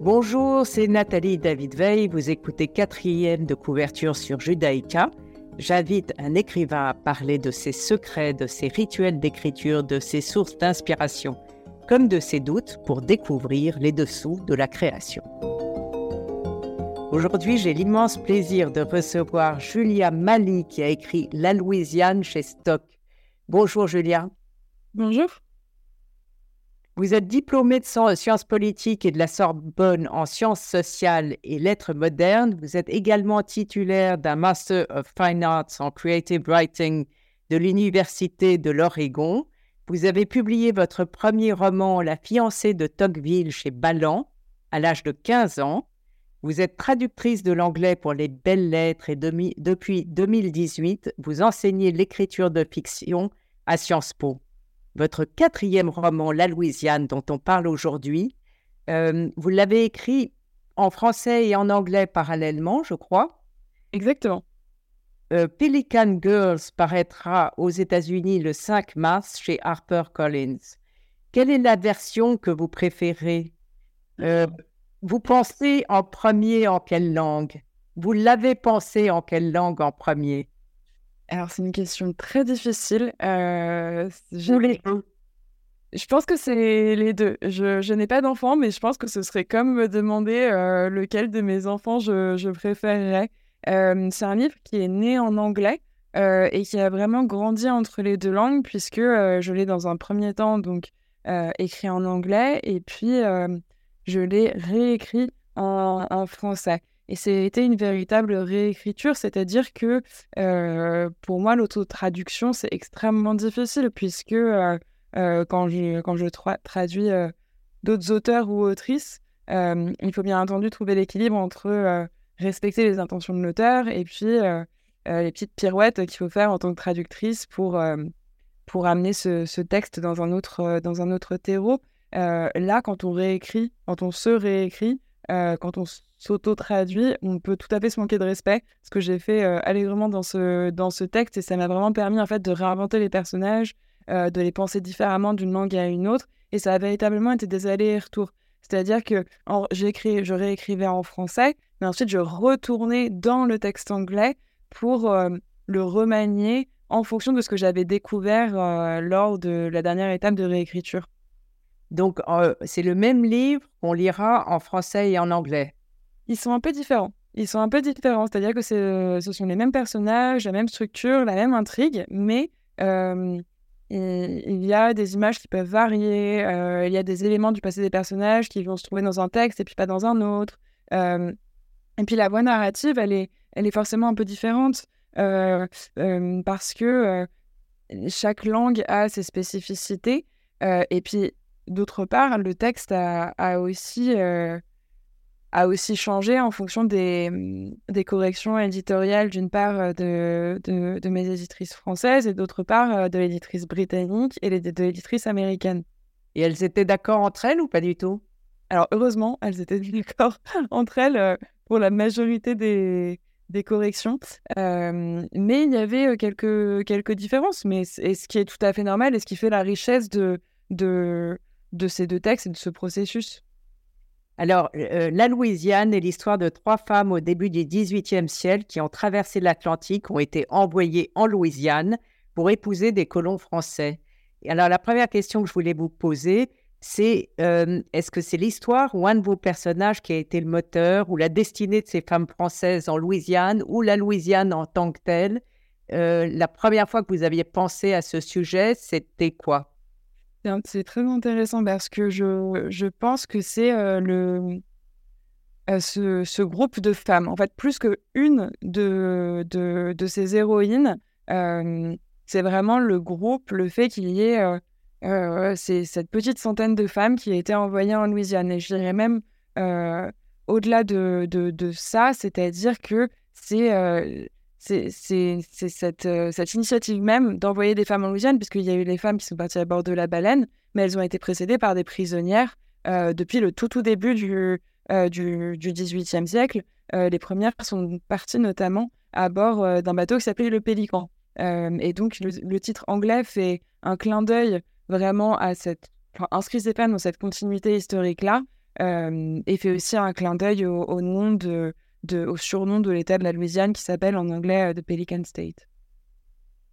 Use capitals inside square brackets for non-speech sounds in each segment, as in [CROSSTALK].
Bonjour, c'est Nathalie David Veil. Vous écoutez quatrième de couverture sur Judaïka. J'invite un écrivain à parler de ses secrets, de ses rituels d'écriture, de ses sources d'inspiration, comme de ses doutes pour découvrir les dessous de la création. Aujourd'hui, j'ai l'immense plaisir de recevoir Julia Mali qui a écrit La Louisiane chez Stock. Bonjour Julia. Bonjour. Vous êtes diplômée de sciences politiques et de la Sorbonne en sciences sociales et lettres modernes. Vous êtes également titulaire d'un Master of Fine Arts en Creative Writing de l'Université de l'Oregon. Vous avez publié votre premier roman La fiancée de Tocqueville chez Ballant à l'âge de 15 ans. Vous êtes traductrice de l'anglais pour les belles lettres et depuis 2018, vous enseignez l'écriture de fiction à Sciences Po votre quatrième roman, La Louisiane, dont on parle aujourd'hui. Euh, vous l'avez écrit en français et en anglais parallèlement, je crois. Exactement. Euh, Pelican Girls paraîtra aux États-Unis le 5 mars chez HarperCollins. Quelle est la version que vous préférez? Euh, Vous pensez en premier en quelle langue? Vous l'avez pensé en quelle langue en premier? Alors, c'est une question très difficile. Euh, les Je pense que c'est les deux. Je, n'ai pas d'enfants, mais je pense que ce serait comme me demander euh, lequel de mes enfants je, je préférerais. Euh, c'est un livre qui est né en anglais et qui a vraiment grandi entre les deux langues, puisque je l'ai dans un premier temps donc écrit en anglais et puis je l'ai réécrit en, en français. Et c'était une véritable réécriture, c'est-à-dire que euh, pour moi, l'autotraduction, c'est extrêmement difficile puisque euh, euh, quand je, quand je traduis d'autres auteurs ou autrices, il faut bien entendu trouver l'équilibre entre respecter les intentions de l'auteur et puis les petites pirouettes qu'il faut faire en tant que traductrice pour, pour amener ce, texte dans un autre, dans un autre terreau. là, quand on réécrit, quand on se réécrit, quand on s'auto-traduit, on peut tout à fait se manquer de respect, ce que j'ai fait euh, allègrement dans ce, dans ce texte, et ça m'a vraiment permis en fait de réinventer les personnages, euh, de les penser différemment d'une langue à une autre, et ça a véritablement été des allers et retours. C'est-à-dire que j'écris, je réécrivais en français, mais ensuite je retournais dans le texte anglais pour euh, le remanier en fonction de ce que j'avais découvert lors de la dernière étape de réécriture. Donc, c'est le même livre qu'on lira en français et en anglais? Ils sont un peu différents. Ils sont un peu différents, c'est-à-dire que ce sont les mêmes personnages, la même structure, la même intrigue, mais euh, il, y a des images qui peuvent varier, euh, il y a des éléments du passé des personnages qui vont se trouver dans un texte et puis pas dans un autre. Euh, et puis la voix narrative, elle est, elle est forcément un peu différente parce que chaque langue a ses spécificités. et puis d'autre part, le texte a aussi a aussi changé en fonction des, des corrections éditoriales, d'une part euh, de, de, mes éditrices françaises et d'autre part euh, de l'éditrice britannique et de l'éditrice américaine. Et elles étaient d'accord entre elles ou pas du tout? Alors heureusement, elles étaient [LAUGHS] d'accord entre elles euh, pour la majorité des, des corrections. mais il y avait quelques, quelques différences, mais et ce qui est tout à fait normal et ce qui fait la richesse de, de, de ces deux textes et de ce processus. Alors, euh, la Louisiane est l'histoire de trois femmes au début du XVIIIe siècle qui ont traversé l'Atlantique, ont été envoyées en Louisiane pour épouser des colons français. Et alors, la première question que je voulais vous poser, c'est euh, est-ce que c'est l'histoire ou un de vos personnages qui a été le moteur ou la destinée de ces femmes françaises en Louisiane ou la Louisiane en tant que telle? Euh, La première fois que vous aviez pensé à ce sujet, c'était quoi? C'est très intéressant parce que je, pense que c'est euh, le euh, ce, ce, groupe de femmes, en fait, plus qu'une de, de, de, ces héroïnes, euh, c'est vraiment le groupe, le fait qu'il y ait cette petite centaine de femmes qui a été envoyées en Louisiane. Et je dirais même au-delà de, de, de, ça, c'est-à-dire que c'est c'est cette, euh, cette, initiative même d'envoyer des femmes en Louisiane, puisqu'il y a eu les femmes qui sont parties à bord de la baleine, mais elles ont été précédées par des prisonnières euh, depuis le tout tout début du, euh, du, du, 18e siècle. les premières sont parties notamment à bord d'un bateau qui s'appelait le Pélican. et donc le, titre anglais fait un clin d'œil vraiment à cette... Enfin, inscrit femmes dans cette continuité historique-là. et fait aussi un clin d'œil au, nom de, au surnom de l'État de la Louisiane qui s'appelle en anglais The Pelican State.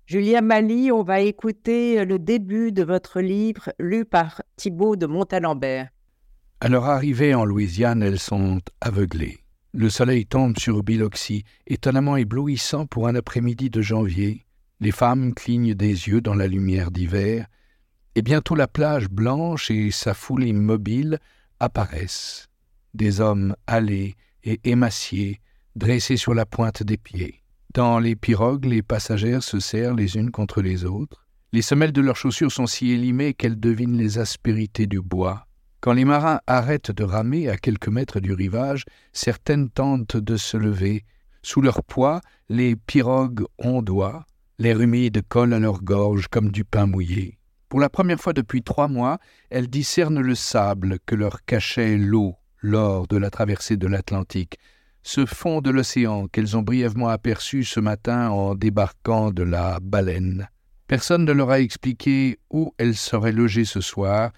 Julia Mali, on va écouter le début de votre livre lu par Thibault de Montalembert. À leur arrivée en Louisiane, elles sont aveuglées. Le soleil tombe sur Biloxi, étonnamment éblouissant pour un après-midi de janvier. Les femmes clignent des yeux dans la lumière d'hiver, et bientôt la plage blanche et sa foule immobile apparaissent. Des hommes hâlés et émaciés, dressés sur la pointe des pieds. Dans les pirogues, les passagères se serrent les unes contre les autres. Les semelles de leurs chaussures sont si élimées qu'elles devinent les aspérités du bois. Quand les marins arrêtent de ramer à quelques mètres du rivage, certaines tentent de se lever. Sous leur poids, les pirogues ondoient, l'air humide colle à leur gorge comme du pain mouillé. Pour la première fois depuis trois mois, elles discernent le sable que leur cachait l'eau lors de la traversée de l'Atlantique, ce fond de l'océan qu'elles ont brièvement aperçu ce matin en débarquant de la baleine. Personne ne leur a expliqué où elles seraient logées ce soir,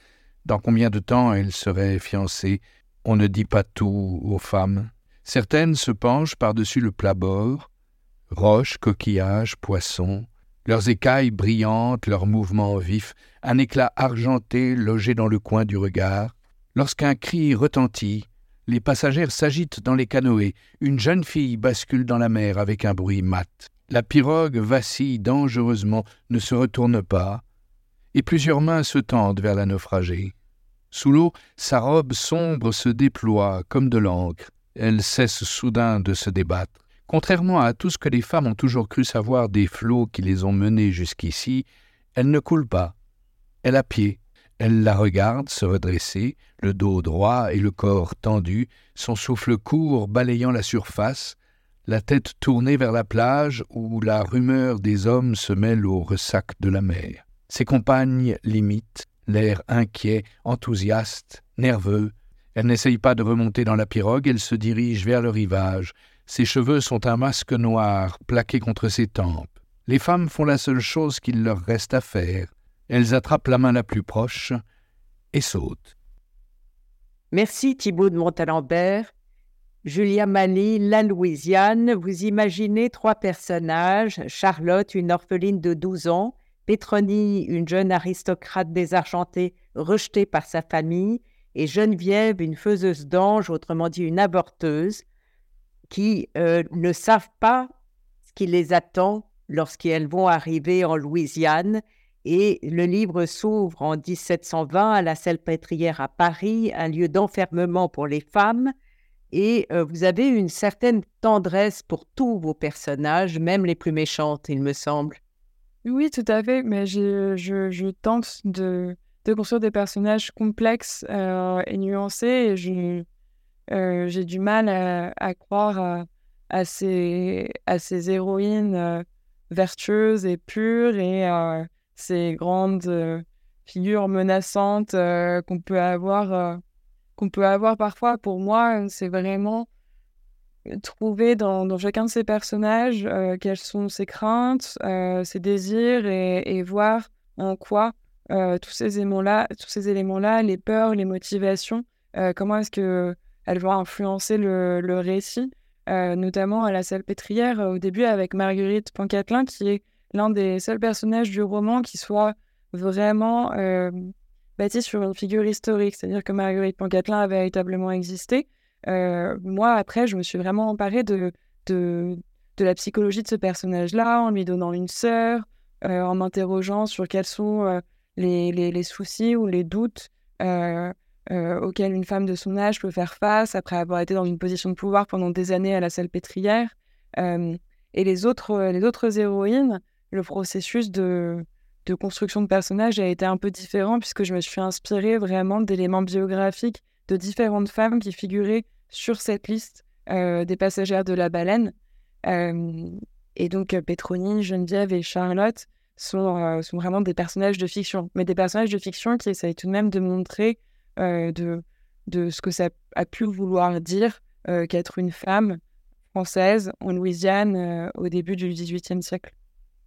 dans combien de temps elles seraient fiancées. On ne dit pas tout aux femmes. Certaines se penchent par-dessus le plat-bord, roches, coquillages, poissons, leurs écailles brillantes, leurs mouvements vifs, un éclat argenté logé dans le coin du regard. Lorsqu'un cri retentit, les passagères s'agitent dans les canoës. Une jeune fille bascule dans la mer avec un bruit mat. La pirogue vacille dangereusement, ne se retourne pas, et plusieurs mains se tendent vers la naufragée. Sous l'eau, sa robe sombre se déploie comme de l'encre. Elle cesse soudain de se débattre. Contrairement à tout ce que les femmes ont toujours cru savoir des flots qui les ont menées jusqu'ici, elle ne coule pas. Elle a pied, elle la regarde se redresser, le dos droit et le corps tendu, son souffle court balayant la surface, la tête tournée vers la plage où la rumeur des hommes se mêle au ressac de la mer. Ses compagnes l'imitent, l'air inquiet, enthousiaste, nerveux. Elle n'essaye pas de remonter dans la pirogue, elle se dirige vers le rivage. Ses cheveux sont un masque noir plaqué contre ses tempes. Les femmes font la seule chose qu'il leur reste à faire, elles attrapent la main la plus proche et sautent. Merci Thibault de Montalembert. Julia Mani, la Louisiane, vous imaginez trois personnages, Charlotte, une orpheline de 12 ans, Pétronie, une jeune aristocrate désargentée rejetée par sa famille, et Geneviève, une faiseuse d'ange, autrement dit une avorteuse, qui euh, ne savent pas ce qui les attend lorsqu'elles vont arriver en Louisiane et le livre s'ouvre en 1720 à la Salpêtrière à Paris, un lieu d'enfermement pour les femmes. Et euh, vous avez une certaine tendresse pour tous vos personnages, même les plus méchantes, il me semble. Oui, tout à fait. Mais je, je, tente de, de, construire des personnages complexes euh, et nuancés. Et euh, j'ai du mal à, croire à, ces, à ces héroïnes vertueuses et pures et ces grandes euh, figures menaçantes euh, qu'on peut avoir euh, qu'on peut avoir parfois. Pour moi c'est vraiment trouver dans, chacun de ces personnages quelles sont ses craintes ses désirs et, voir en quoi tous ces éléments là tous ces éléments là les peurs les motivations comment est-ce que elles vont influencer le, le récit notamment à la salle pétrière au début avec Marguerite Pancatelin qui est l'un des seuls personnages du roman qui soit vraiment euh, bâti sur une figure historique, c'est-à-dire que Marguerite Pancatelin a véritablement existé. Euh, moi, après, je me suis vraiment emparée de, de, la psychologie de ce personnage-là, en lui donnant une sœur, euh, en m'interrogeant sur quels sont les, les, les, soucis ou les doutes auxquels une femme de son âge peut faire face après avoir été dans une position de pouvoir pendant des années à la salle pétrière. et les autres, les autres héroïnes, le processus de, construction de personnages a été un peu différent puisque je me suis inspirée vraiment d'éléments biographiques de différentes femmes qui figuraient sur cette liste euh, des passagères de la baleine. Euh, et donc euh, Petroni, Geneviève et Charlotte sont, sont vraiment des personnages de fiction, mais des personnages de fiction qui essayent tout de même de montrer de, de ce que ça a pu vouloir dire qu'être une femme française en Louisiane au début du XVIIIe siècle.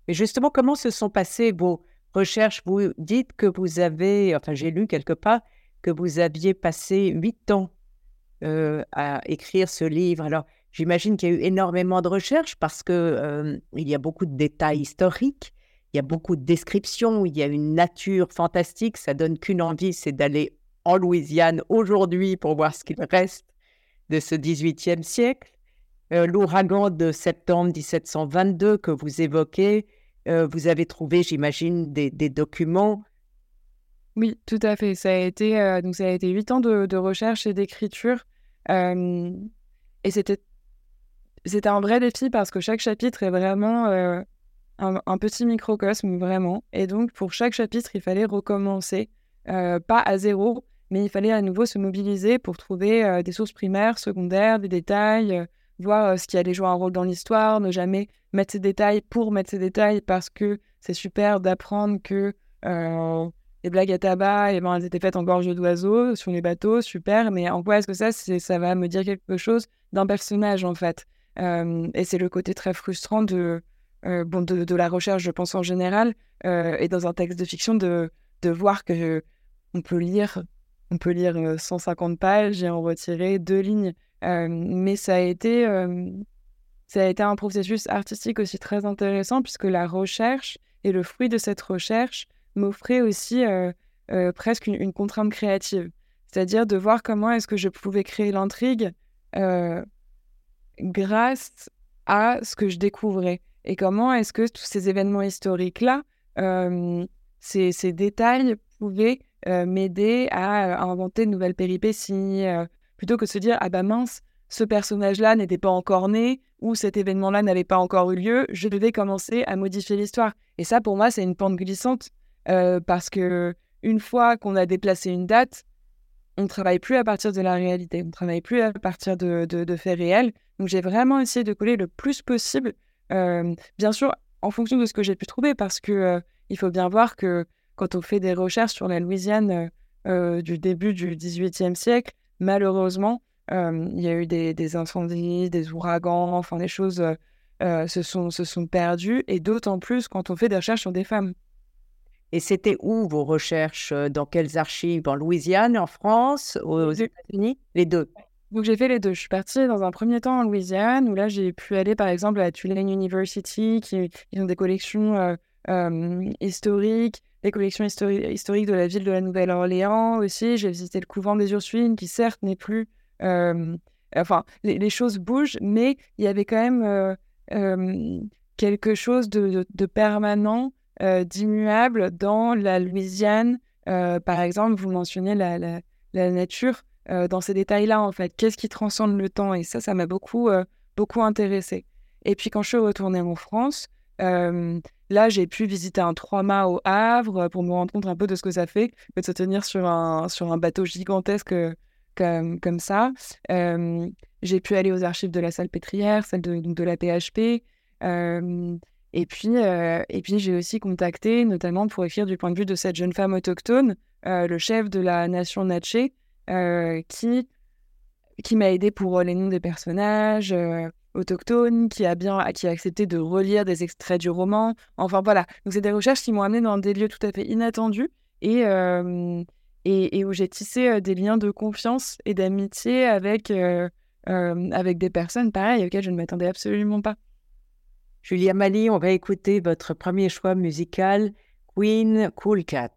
Et justement, comment se sont passées vos recherches? Vous dites que vous avez, enfin j'ai lu quelque part, que vous aviez passé huit ans euh, à écrire ce livre. Alors, j'imagine qu'il y a eu énormément de recherches parce que euh, y a beaucoup de détails historiques, il y a beaucoup de descriptions, il y a une nature fantastique. Ça donne qu'une envie, c'est d'aller en Louisiane aujourd'hui pour voir ce qu'il reste de ce 18e siècle. Euh, l'ouragan de septembre 1722 que vous évoquez, vous avez trouvé, j'imagine, des, documents oui, tout à fait. Ça a été, donc ça a été huit ans de, recherche et d'écriture et c'était c'était un vrai défi parce que chaque chapitre est vraiment un, petit microcosme, vraiment. Et donc, pour chaque chapitre, il fallait recommencer, pas à zéro, mais il fallait à nouveau se mobiliser pour trouver des sources primaires, secondaires, des détails, voir ce qui allait jouer un rôle dans l'histoire, ne jamais mettre ces détails pour mettre ces détails parce que c'est super d'apprendre que les blagues à tabac, et ben, elles étaient faites en gorge d'oiseaux sur les bateaux, super, mais en quoi est-ce que ça, ça va me dire quelque chose d'un personnage, en fait? Euh, Et c'est le côté très frustrant de, euh, bon, de, la recherche, je pense, en général, euh, et dans un texte de fiction, de, de voir que on peut lire, on peut lire 150 pages et en retirer deux lignes. Mais ça a été... ça a été un processus artistique aussi très intéressant puisque la recherche et le fruit de cette recherche m'offrait aussi euh, euh, presque une, contrainte créative. C'est-à-dire de voir comment est-ce que je pouvais créer l'intrigue euh, grâce à ce que je découvrais. Et comment est-ce que tous ces événements historiques-là, ces, ces, détails pouvaient m'aider à, inventer de nouvelles péripéties, plutôt que de se dire, ah bah mince, ce personnage-là n'était pas encore né, ou cet événement-là n'avait pas encore eu lieu, je devais commencer à modifier l'histoire. Et ça, pour moi, c'est une pente glissante euh, parce que une fois qu'on a déplacé une date, on ne travaille plus à partir de la réalité, on ne travaille plus à partir de, de, faits réels. Donc j'ai vraiment essayé de coller le plus possible, euh, bien sûr en fonction de ce que j'ai pu trouver, parce que euh, il faut bien voir que quand on fait des recherches sur la Louisiane du début du XVIIIe siècle, malheureusement, il y a eu des, des, incendies, des ouragans, enfin les choses se, sont, se sont perdues, et d'autant plus quand on fait des recherches sur des femmes. Et c'était où vos recherches euh, Dans quelles archives? En Louisiane, en France, aux États-Unis? Les deux. Donc j'ai fait les deux. Je suis partie dans un premier temps en Louisiane, où là j'ai pu aller par exemple à Tulane University, qui ils ont des collections euh, euh, historiques, des collections historiques de la ville de la Nouvelle-Orléans aussi. J'ai visité le couvent des Ursulines, qui certes n'est plus... enfin, les, choses bougent, mais il y avait quand même quelque chose de, permanent euh, d'immuable dans la Louisiane. Euh, par exemple, vous mentionnez la, nature euh, dans ces détails-là, en fait. Qu'est-ce qui transcende le temps? Et ça, ça m'a beaucoup, beaucoup intéressé. Et puis, quand je suis retournée en France, là, j'ai pu visiter un trois-mâts au Havre pour me rendre compte un peu de ce que ça fait de se tenir sur un, sur un bateau gigantesque comme, comme ça. j'ai pu aller aux archives de la salle pétrière, celle de, la PHP. Et puis, euh, puis j'ai aussi contacté, notamment pour écrire du point de vue de cette jeune femme autochtone, euh, le chef de la nation Natché, euh, qui, qui m'a aidé pour les noms des personnages autochtones, qui a bien qui a accepté de relire des extraits du roman. Enfin voilà, donc c'est des recherches qui m'ont amené dans des lieux tout à fait inattendus et, et, et, où j'ai tissé des liens de confiance et d'amitié avec, avec des personnes pareilles auxquelles je ne m'attendais absolument pas. Julia Mali, on va écouter votre premier choix musical, Queen Cool Cat.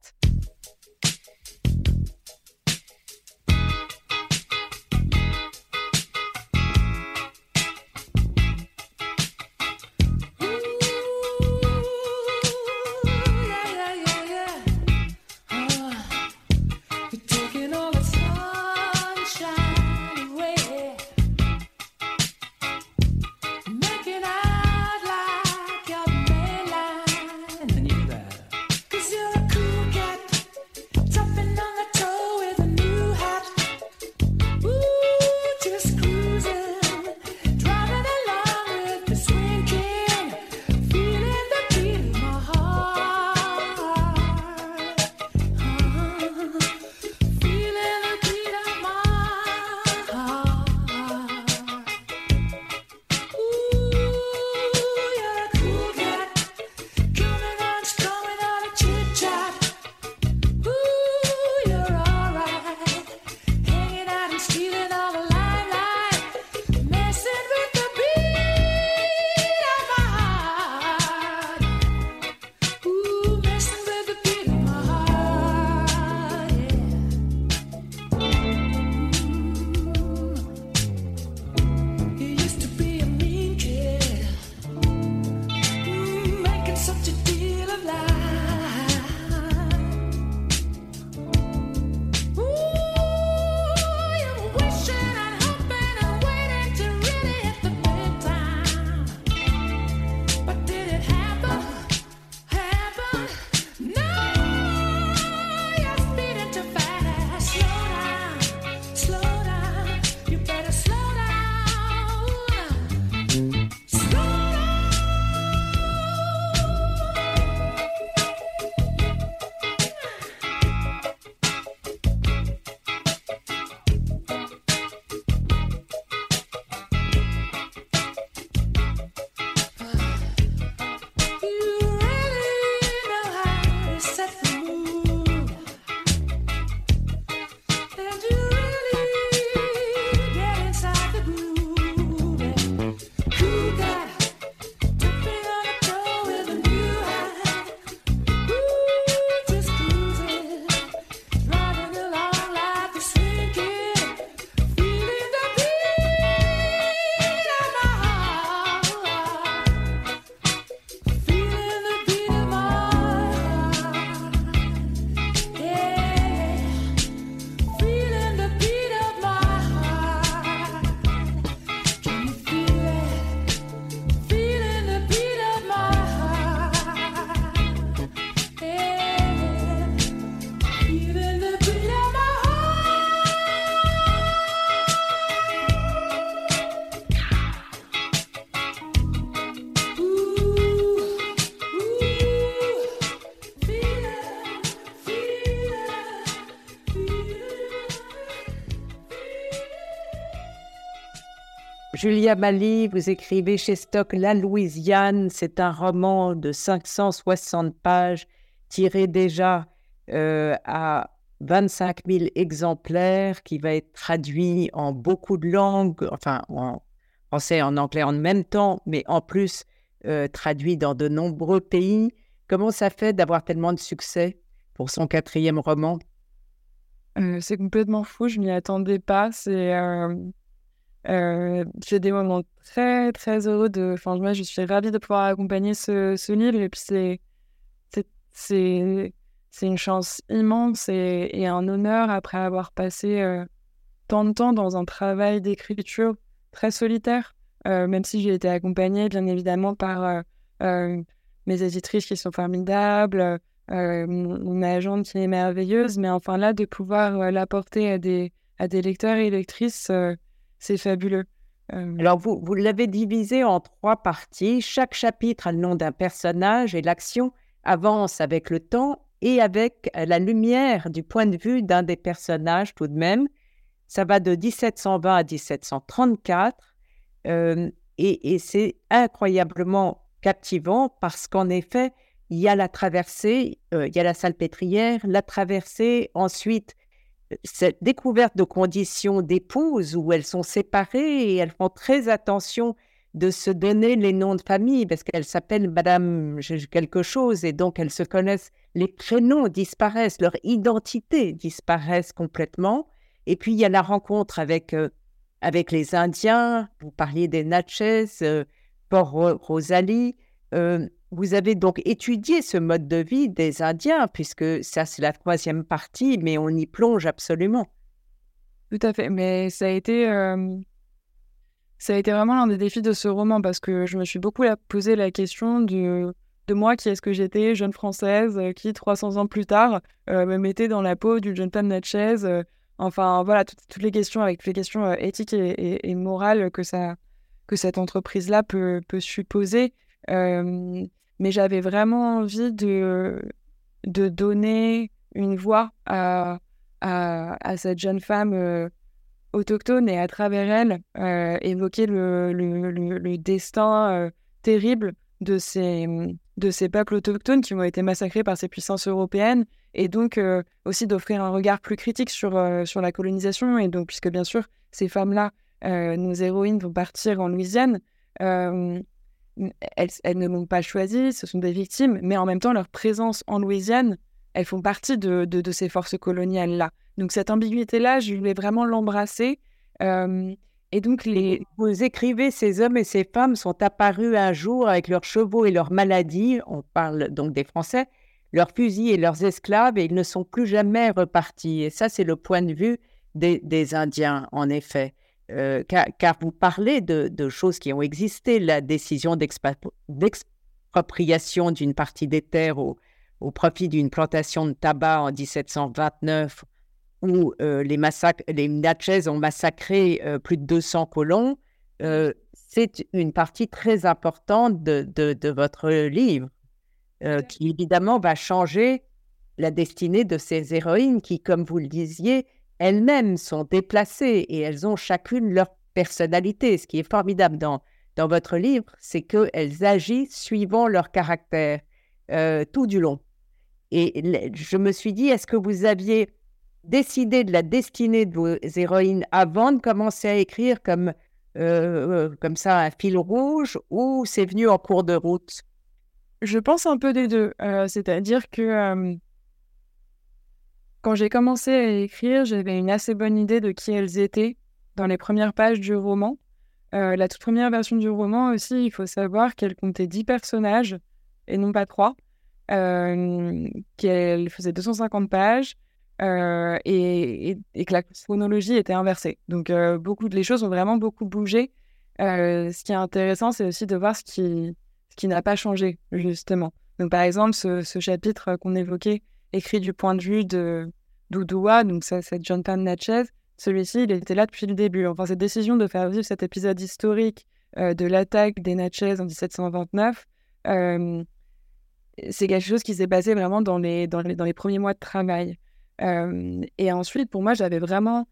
Julia Mali, vous écrivez chez Stock La Louisiane. C'est un roman de 560 pages tiré déjà euh, à 25 000 exemplaires qui va être traduit en beaucoup de langues, enfin en français en anglais en même temps, mais en plus euh, traduit dans de nombreux pays. Comment ça fait d'avoir tellement de succès pour son quatrième roman? Euh, C'est complètement fou, je m'y attendais pas. C'est euh, j'ai des moments très, très heureux de. Enfin, moi, je suis ravie de pouvoir accompagner ce, ce livre. Et puis, c'est, c'est, une chance immense et, et, un honneur après avoir passé euh, tant de temps dans un travail d'écriture très solitaire, euh, même si j'ai été accompagnée, bien évidemment, par mes éditrices qui sont formidables, mon, mon agente qui est merveilleuse. Mais enfin, là, de pouvoir l'apporter à des, à des lecteurs et lectrices c'est fabuleux. Alors, vous, vous l'avez divisé en trois parties. Chaque chapitre a le nom d'un personnage et l'action avance avec le temps et avec la lumière du point de vue d'un des personnages tout de même. Ça va de 1720 à 1734 et, c'est incroyablement captivant parce qu'en effet, il y a la traversée, il y a la salpêtrière, la traversée, ensuite cette découverte de conditions d'épouse où elles sont séparées et elles font très attention de se donner les noms de famille parce qu'elles s'appellent Madame quelque chose et donc elles se connaissent. Les prénoms disparaissent, leur identité disparaissent complètement. Et puis il y a la rencontre avec, euh, avec les Indiens. Vous parliez des Natchez, euh, Port Rosalie. Euh, vous avez donc étudié ce mode de vie des Indiens, puisque ça, c'est la troisième partie, mais on y plonge absolument. Tout à fait. Mais ça a été, euh, ça a été vraiment l'un des défis de ce roman, parce que je me suis beaucoup posé la question de, de moi, qui est-ce que j'étais, jeune française, euh, qui, 300 ans plus tard, me mettait dans la peau d'une jeune femme Natchez. enfin, voilà, toutes, les questions, avec les questions éthiques et, et, morales que, ça, que cette entreprise-là peut, peut supposer mais j'avais vraiment envie de, de donner une voix à, à, cette jeune femme euh, autochtone et à travers elle euh, évoquer le, le, le, destin euh, terrible de ces, de ces peuples autochtones qui ont été massacrés par ces puissances européennes et donc aussi d'offrir un regard plus critique sur, sur la colonisation et donc puisque bien sûr ces femmes-là, nos héroïnes vont partir en Louisiane, elles, ne l'ont pas choisi, ce sont des victimes, mais en même temps, leur présence en Louisiane, elles font partie de, de, ces forces coloniales-là. Donc cette ambiguïté-là, je voulais vraiment l'embrasser. et donc les... Vous écrivez, ces hommes et ces femmes sont apparus un jour avec leurs chevaux et leurs maladies, on parle donc des Français, leurs fusils et leurs esclaves, et ils ne sont plus jamais repartis. Et ça, c'est le point de vue des, des Indiens, en effet. Euh, car, vous parlez de, choses qui ont existé, la décision d'expropriation d'une partie des terres au, profit d'une plantation de tabac en 1729, où euh, les, massacres, les Natchez ont massacré euh, plus de 200 colons. c'est une partie très importante de, de votre livre, qui évidemment va changer la destinée de ces héroïnes qui, comme vous le disiez, elles-mêmes sont déplacées et elles ont chacune leur personnalité. Ce qui est formidable dans, dans votre livre, c'est qu'elles agissent suivant leur caractère euh, tout du long. Et je me suis dit, est-ce que vous aviez décidé de la destinée de vos héroïnes avant de commencer à écrire comme, euh, euh, comme ça un fil rouge ou c'est venu en cours de route? Je pense un peu des deux. C'est-à-dire que quand j'ai commencé à écrire, j'avais une assez bonne idée de qui elles étaient dans les premières pages du roman. Euh, la toute première version du roman aussi, il faut savoir qu'elle comptait 10 personnages et non pas 3, euh, qu'elle faisait 250 pages euh, et, que la chronologie était inversée. Donc beaucoup de les choses ont vraiment beaucoup bougé. ce qui est intéressant, c'est aussi de voir ce qui, ce qui n'a pas changé, justement. Donc par exemple, ce chapitre qu'on évoquait écrit du point de vue de Doudoua, donc c'est Jonathan Natchez. Celui-ci, il était là depuis le début. Enfin, cette décision de faire vivre cet épisode historique euh, de l'attaque des Natchez en 1729, euh, c'est quelque chose qui s'est passé vraiment dans les, premiers mois de travail. Euh, et ensuite, pour moi, j'avais vraiment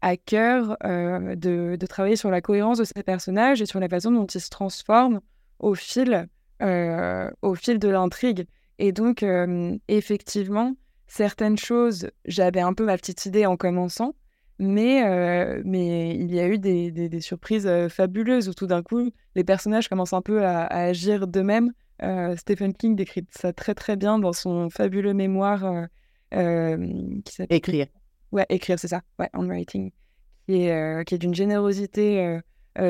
à cœur de, travailler sur la cohérence de ces personnages et sur la façon dont ils se transforment au fil de l'intrigue. Et donc, effectivement, certaines choses, j'avais un peu ma petite idée en commençant, mais, mais il y a eu des, des, surprises fabuleuses où tout d'un coup, les personnages commencent un peu à, agir d'eux-mêmes. Stephen King décrit ça très très bien dans son fabuleux mémoire qui s'appelle... Écrire. Ouais, écrire, c'est ça. Ouais, handwriting. Qui est, qui est d'une générosité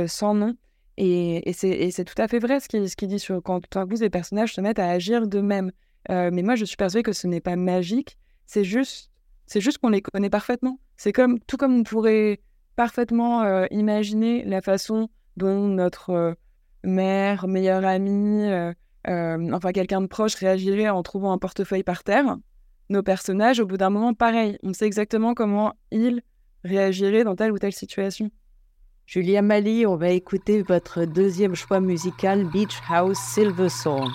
sans nom. Et, c'est tout à fait vrai ce qu'il dit sur quand tout coup, les personnages se mettent à agir d'eux-mêmes. mais moi, je suis persuadée que ce n'est pas magique. C'est juste, juste qu'on les connaît parfaitement. C'est comme tout comme on pourrait parfaitement euh, imaginer la façon dont notre euh, mère, meilleure amie, euh, enfin quelqu'un de proche réagirait en trouvant un portefeuille par terre. Nos personnages, au bout d'un moment, pareil, on sait exactement comment ils réagiraient dans telle ou telle situation. Julia Mali, on va écouter votre deuxième choix musical, Beach House Silver Song.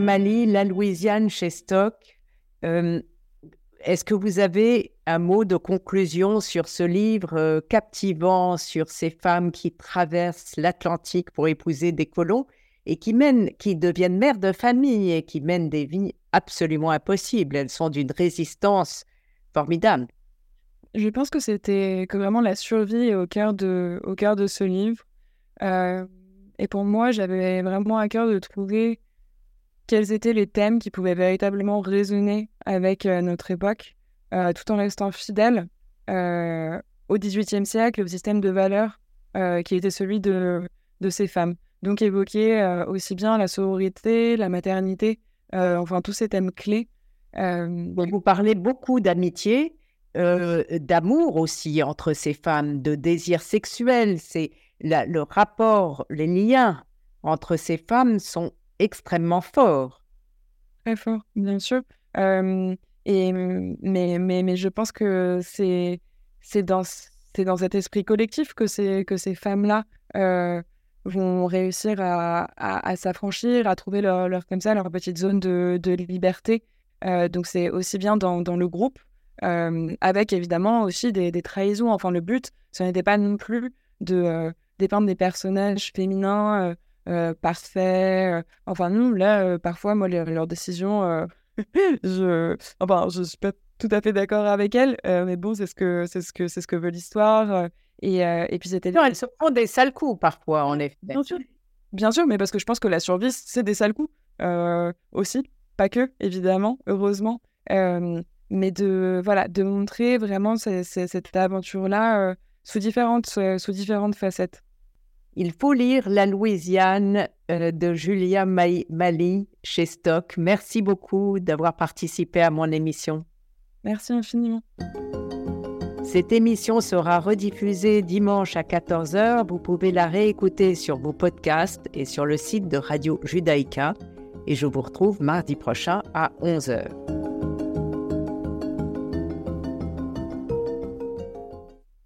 Mali, La Louisiane chez Stock. Euh, est-ce que vous avez un mot de conclusion sur ce livre euh, captivant sur ces femmes qui traversent l'Atlantique pour épouser des colons et qui mènent, qui deviennent mères de famille et qui mènent des vies absolument impossibles? Elles sont d'une résistance formidable. Je pense que c'était vraiment la survie au cœur de, au cœur de ce livre. Euh, et pour moi, j'avais vraiment à cœur de trouver quels étaient les thèmes qui pouvaient véritablement résonner avec euh, notre époque, euh, tout en restant fidèle au XVIIIe siècle, au système de valeurs qui était celui de, de ces femmes. Donc évoquer aussi bien la sororité, la maternité, enfin tous ces thèmes clés. Vous parlez beaucoup d'amitié, d'amour aussi entre ces femmes, de désir sexuel. C'est le rapport, les liens entre ces femmes sont extrêmement forts. Très forts, bien sûr. et, mais, mais, mais je pense que c'est dans, dans cet esprit collectif que, que ces femmes-là vont réussir à, à, s'affranchir, à trouver leur, leur, comme ça, leur petite zone de, de liberté. donc c'est aussi bien dans, dans le groupe, avec évidemment aussi des, des, trahisons. Enfin, le but, ce n'était pas non plus de dépeindre des personnages féminins euh, parfaits. enfin, nous, là, parfois, moi, leurs décisions, [LAUGHS] je, enfin, je suis pas tout à fait d'accord avec elles, mais bon, c'est ce que c'est ce que c'est ce que veut l'histoire. et, et puis c'était. Non, elles se prennent des sales coups parfois, en effet. Bien sûr. Bien sûr, mais parce que je pense que la survie, c'est des sales coups aussi, pas que, évidemment, heureusement. mais de voilà, de montrer vraiment cette aventure-là sous différentes sous différentes facettes. Il faut lire La Louisiane euh, de Julia Mali chez Stock. Merci beaucoup d'avoir participé à mon émission. Merci infiniment. Cette émission sera rediffusée dimanche à 14h. Vous pouvez la réécouter sur vos podcasts et sur le site de Radio Judaïka. Et je vous retrouve mardi prochain à 11h.